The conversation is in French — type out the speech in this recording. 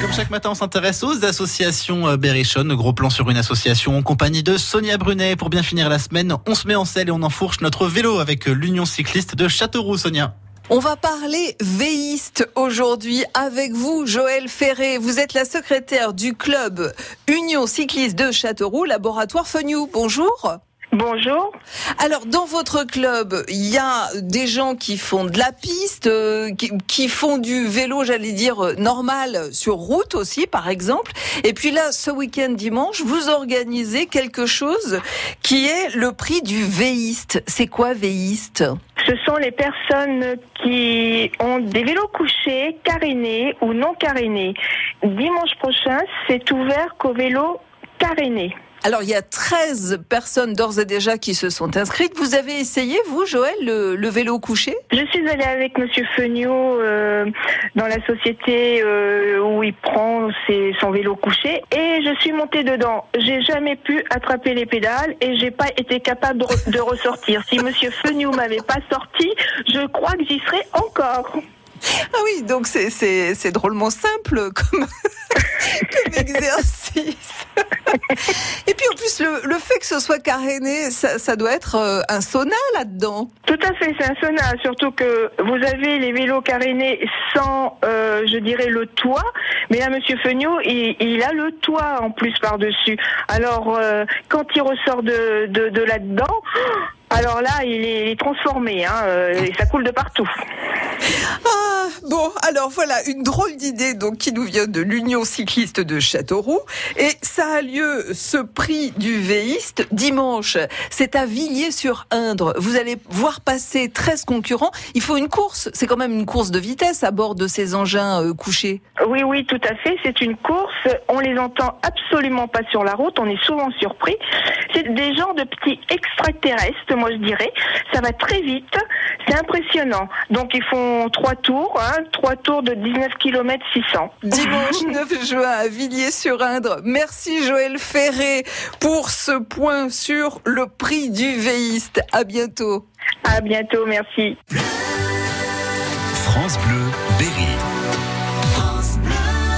Comme chaque matin, on s'intéresse aux associations euh, Berrichonne. Gros plan sur une association en compagnie de Sonia Brunet. Pour bien finir la semaine, on se met en selle et on enfourche notre vélo avec euh, l'Union cycliste de Châteauroux, Sonia. On va parler véiste aujourd'hui avec vous, Joël Ferré. Vous êtes la secrétaire du club Union cycliste de Châteauroux, laboratoire Fenioux. Bonjour. Bonjour. Alors, dans votre club, il y a des gens qui font de la piste, euh, qui, qui font du vélo, j'allais dire, euh, normal sur route aussi, par exemple. Et puis là, ce week-end dimanche, vous organisez quelque chose qui est le prix du véiste. C'est quoi véiste? Ce sont les personnes qui ont des vélos couchés, carénés ou non carénés. Dimanche prochain, c'est ouvert qu'aux vélos carénés. Alors, il y a 13 personnes d'ores et déjà qui se sont inscrites. Vous avez essayé, vous, Joël, le, le vélo couché? Je suis allée avec Monsieur Feugnot euh, dans la société euh, où il prend ses, son vélo couché et je suis montée dedans. J'ai jamais pu attraper les pédales et j'ai pas été capable de, re- de ressortir. Si Monsieur Feugnot m'avait pas sorti, je crois que j'y serais encore. Ah oui, donc c'est- drôlement simple comme, comme exercice. Plus, le, le fait que ce soit caréné, ça, ça doit être euh, un sauna là-dedans. Tout à fait, c'est un sauna, surtout que vous avez les vélos carénés sans, euh, je dirais, le toit. Mais là, Monsieur Feugnot, il, il a le toit en plus par-dessus. Alors, euh, quand il ressort de, de, de là-dedans, alors là, il est, transformé, hein, et ça coule de partout. Ah, bon, alors voilà, une drôle d'idée donc qui nous vient de l'Union cycliste de Châteauroux. Et ça a lieu, ce prix du véiste, dimanche. C'est à Villiers-sur-Indre. Vous allez voir passer 13 concurrents. Il faut une course. C'est quand même une course de vitesse à bord de ces engins euh, couchés. Oui, oui, tout à fait. C'est une course. On les entend absolument pas sur la route. On est souvent surpris. C'est des genres de petits extraterrestres, moi je dirais. Ça va très vite. C'est impressionnant. Donc ils font trois tours, hein, trois tours de 19 km 600. Dimanche 9 juin à Villiers-sur-Indre. Merci Joël Ferré pour ce point sur le prix du véiste. À bientôt. À bientôt, merci. France Bleu Berry.